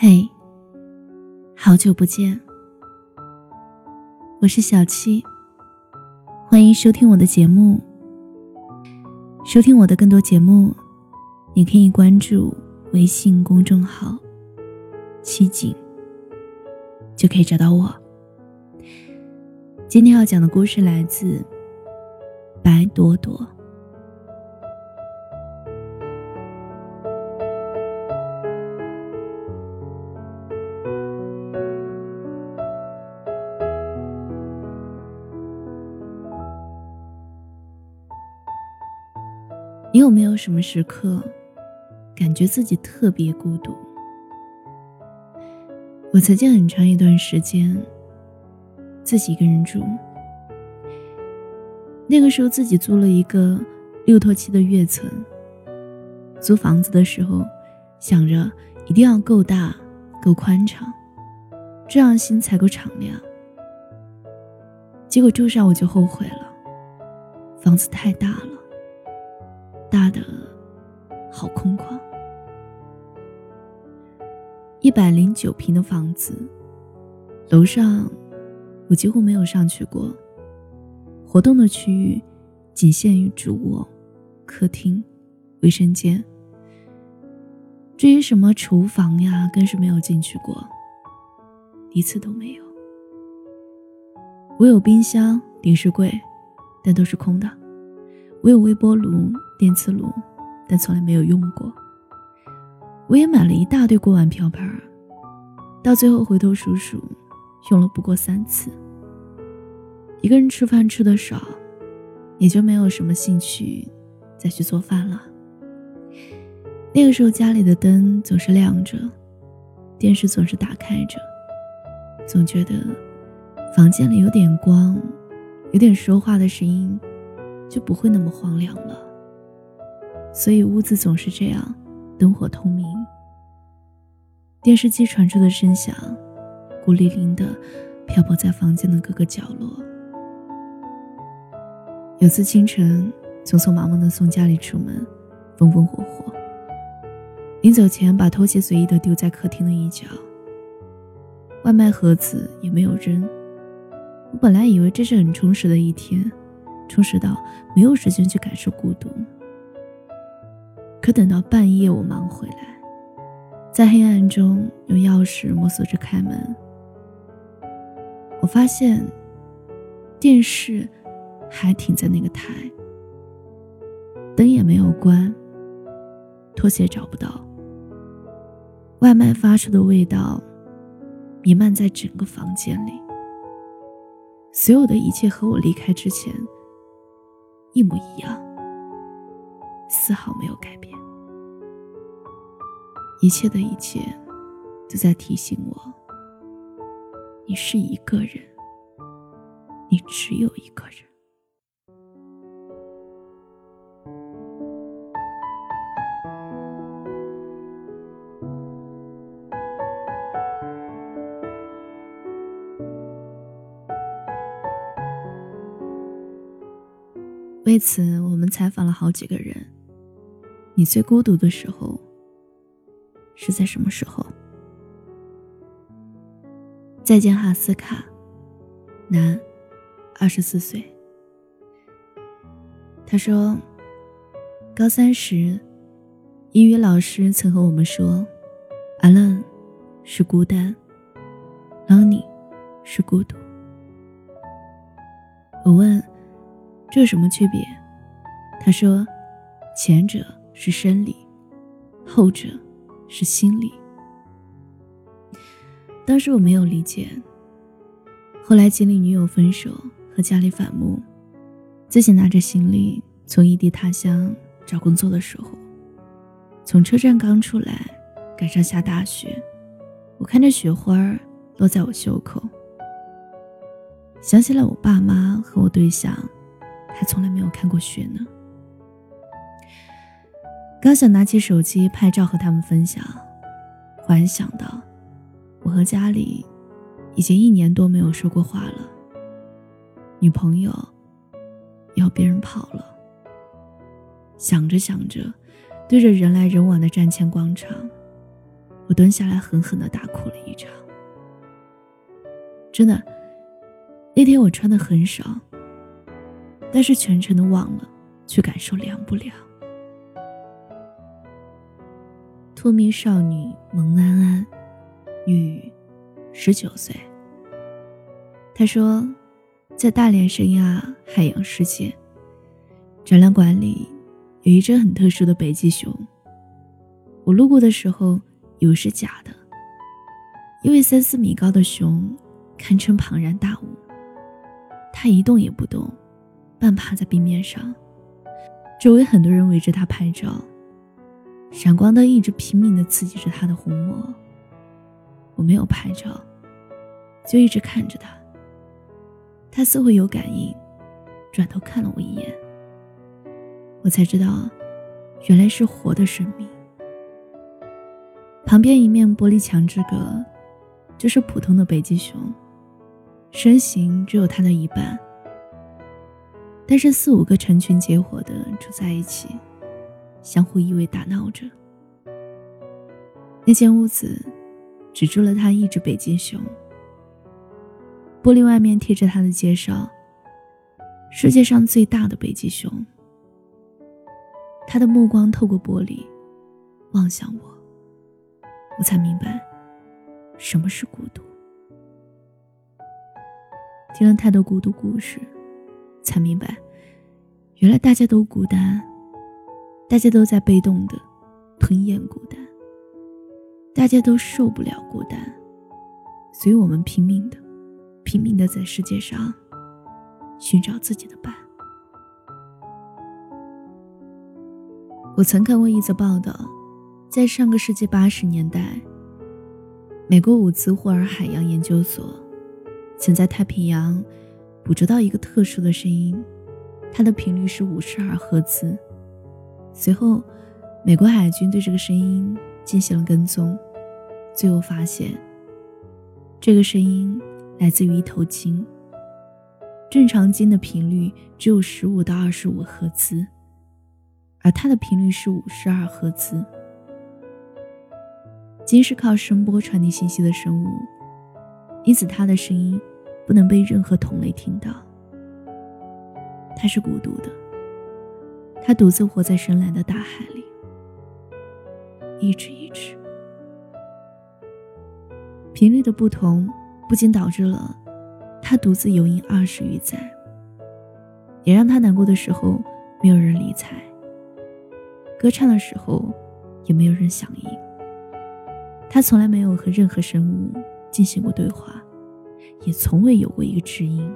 嘿，好久不见，我是小七，欢迎收听我的节目。收听我的更多节目，你可以关注微信公众号“七景”，就可以找到我。今天要讲的故事来自白朵朵。有没有什么时刻，感觉自己特别孤独？我曾经很长一段时间自己一个人住，那个时候自己租了一个六托七的跃层。租房子的时候，想着一定要够大、够宽敞，这样心才够敞亮。结果住上我就后悔了，房子太大了。大的好空旷，一百零九平的房子，楼上我几乎没有上去过。活动的区域仅限于主卧、客厅、卫生间。至于什么厨房呀，更是没有进去过，一次都没有。我有冰箱、电视柜，但都是空的。我有微波炉。电磁炉，但从来没有用过。我也买了一大堆锅碗瓢盆，到最后回头数数，用了不过三次。一个人吃饭吃的少，也就没有什么兴趣再去做饭了。那个时候家里的灯总是亮着，电视总是打开着，总觉得房间里有点光，有点说话的声音，就不会那么荒凉了。所以屋子总是这样，灯火通明。电视机传出的声响，孤零零的漂泊在房间的各个角落。有次清晨，匆匆忙忙的从家里出门，风风火火。临走前，把拖鞋随意的丢在客厅的一角。外卖盒子也没有扔。我本来以为这是很充实的一天，充实到没有时间去感受孤独。可等到半夜，我忙回来，在黑暗中用钥匙摸索着开门，我发现电视还停在那个台，灯也没有关，拖鞋找不到，外卖发出的味道弥漫在整个房间里，所有的一切和我离开之前一模一样，丝毫没有改变。一切的一切，都在提醒我：你是一个人，你只有一个人。为此，我们采访了好几个人。你最孤独的时候？是在什么时候？再见，哈斯卡，男，二十四岁。他说，高三时，英语老师曾和我们说，alone 是孤单，lonely 是孤独。我问，这有什么区别？他说，前者是生理，后者。是心理。当时我没有理解，后来经历女友分手和家里反目，自己拿着行李从异地他乡找工作的时候，从车站刚出来，赶上下大雪，我看着雪花落在我袖口，想起了我爸妈和我对象，还从来没有看过雪呢。刚想拿起手机拍照和他们分享，忽然想到，我和家里已经一年多没有说过话了。女朋友要别人跑了。想着想着，对着人来人往的站前广场，我蹲下来狠狠的大哭了一场。真的，那天我穿的很少，但是全程都忘了去感受凉不凉。脱迷少女蒙安安，女，十九岁。她说，在大连圣亚海洋世界展览馆里，有一只很特殊的北极熊。我路过的时候，以为是假的，因为三四米高的熊堪称庞然大物，它一动也不动，半趴在冰面上，周围很多人围着他拍照。闪光灯一直拼命地刺激着他的虹膜。我没有拍照，就一直看着他。他似乎有感应，转头看了我一眼。我才知道，原来是活的生命。旁边一面玻璃墙之隔，就是普通的北极熊，身形只有它的一半，但是四五个成群结伙的住在一起。相互依偎打闹着。那间屋子只住了他一只北极熊。玻璃外面贴着他的介绍：“世界上最大的北极熊。”他的目光透过玻璃望向我，我才明白什么是孤独。听了太多孤独故事，才明白，原来大家都孤单。大家都在被动的吞咽孤单，大家都受不了孤单，所以我们拼命的、拼命的在世界上寻找自己的伴。我曾看过一则报道，在上个世纪八十年代，美国伍兹霍尔海洋研究所曾在太平洋捕捉到一个特殊的声音，它的频率是五十二赫兹。随后，美国海军对这个声音进行了跟踪，最后发现，这个声音来自于一头鲸。正常鲸的频率只有十五到二十五赫兹，而它的频率是五十二赫兹。鲸是靠声波传递信息的生物，因此它的声音不能被任何同类听到。它是孤独的。他独自活在深蓝的大海里，一直一直。频率的不同，不仅导致了他独自游吟二十余载，也让他难过的时候没有人理睬，歌唱的时候也没有人响应。他从来没有和任何生物进行过对话，也从未有过一个知音。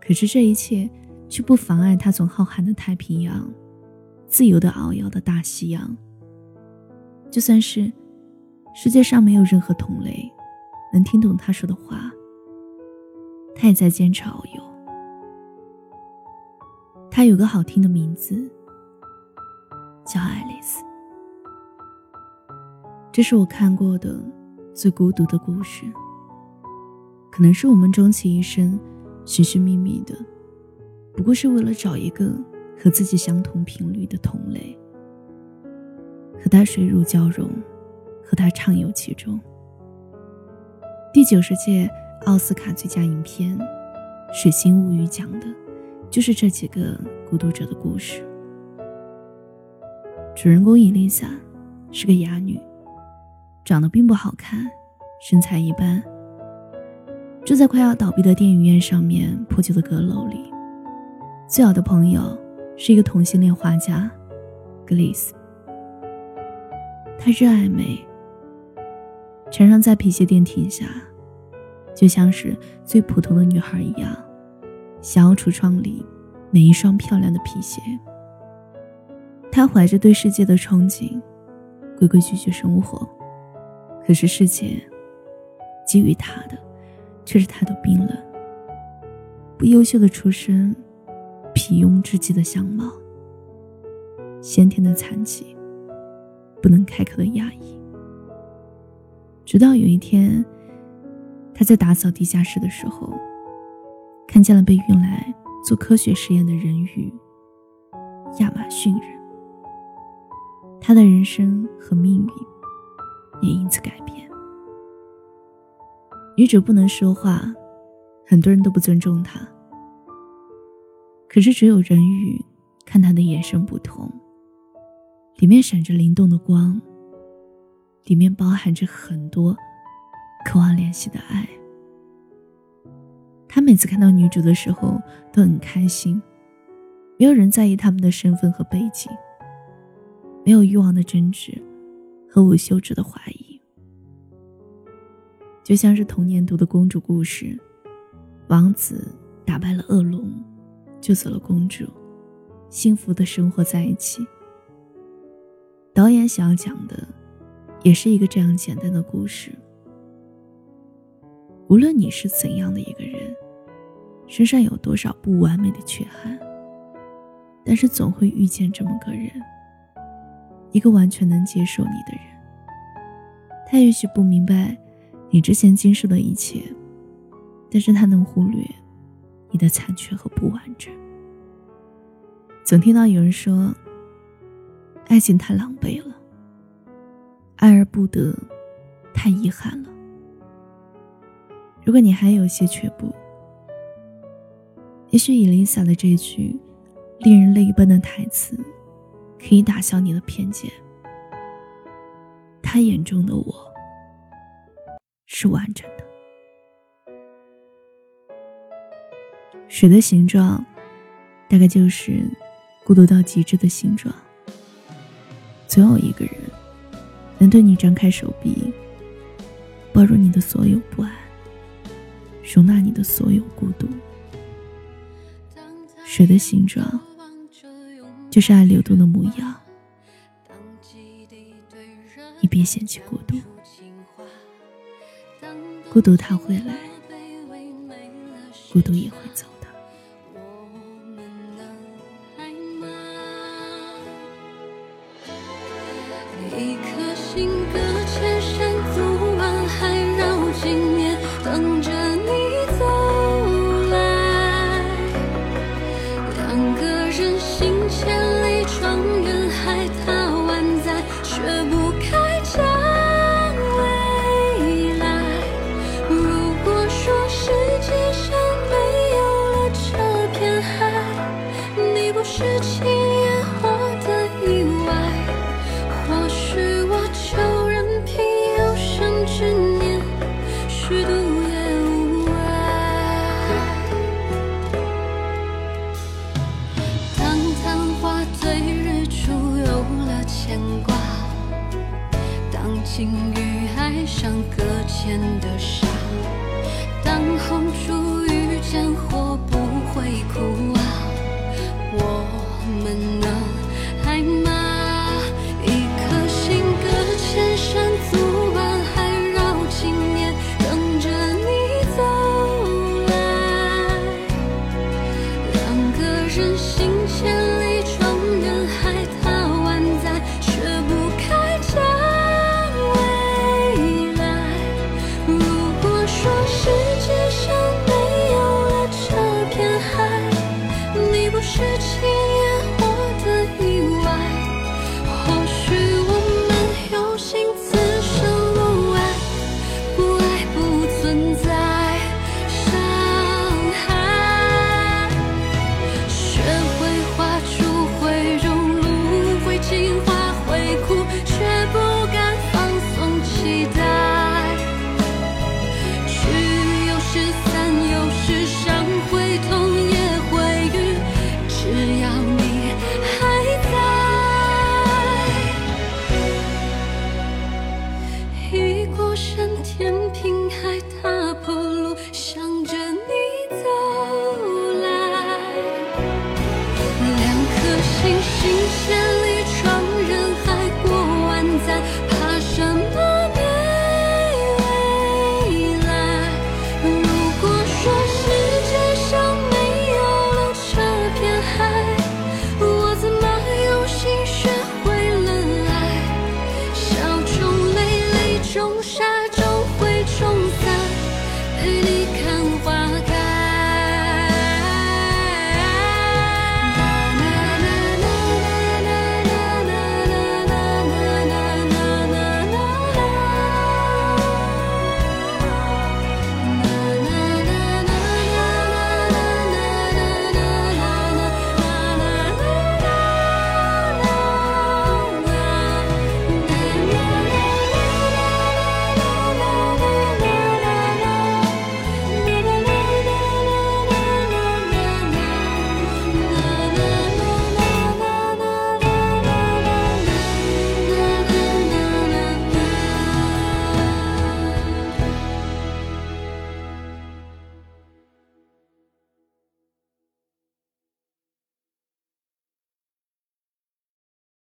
可是这一切。却不妨碍他从浩瀚的太平洋，自由的遨游的大西洋。就算是世界上没有任何同类能听懂他说的话，他也在坚持遨游。他有个好听的名字，叫爱丽丝。这是我看过的最孤独的故事，可能是我们终其一生寻寻觅觅的。不过是为了找一个和自己相同频率的同类，和他水乳交融，和他畅游其中。第九十届奥斯卡最佳影片《水星物语》讲的，就是这几个孤独者的故事。主人公伊丽莎是个哑女，长得并不好看，身材一般，住在快要倒闭的电影院上面破旧的阁楼里。最好的朋友是一个同性恋画家，格丽斯。他热爱美，常常在皮鞋店停下，就像是最普通的女孩一样，想要橱窗里每一双漂亮的皮鞋。他怀着对世界的憧憬，规规矩矩生活。可是世界给予他的，却是太多冰冷。不优秀的出身。平庸至极的相貌，先天的残疾，不能开口的压抑。直到有一天，他在打扫地下室的时候，看见了被运来做科学实验的人鱼——亚马逊人。他的人生和命运也因此改变。女主不能说话，很多人都不尊重她。可是只有人鱼看她的眼神不同，里面闪着灵动的光，里面包含着很多渴望联系的爱。他每次看到女主的时候都很开心，没有人在意他们的身份和背景。没有欲望的争执和无休止的怀疑，就像是童年读的公主故事，王子打败了恶龙，救走了公主，幸福的生活在一起。导演想要讲的，也是一个这样简单的故事。无论你是怎样的一个人，身上有多少不完美的缺憾，但是总会遇见这么个人。一个完全能接受你的人，他也许不明白你之前经受的一切，但是他能忽略你的残缺和不完整。总听到有人说，爱情太狼狈了，爱而不得，太遗憾了。如果你还有些却步，也许伊丽莎的这句令人泪奔的台词。可以打消你的偏见。他眼中的我是完整的。水的形状，大概就是孤独到极致的形状。总有一个人，能对你张开手臂，包容你的所有不安，容纳你的所有孤独。水的形状。就是爱流动的模样，你别嫌弃孤独，孤独它会来，孤独也会走的。一颗心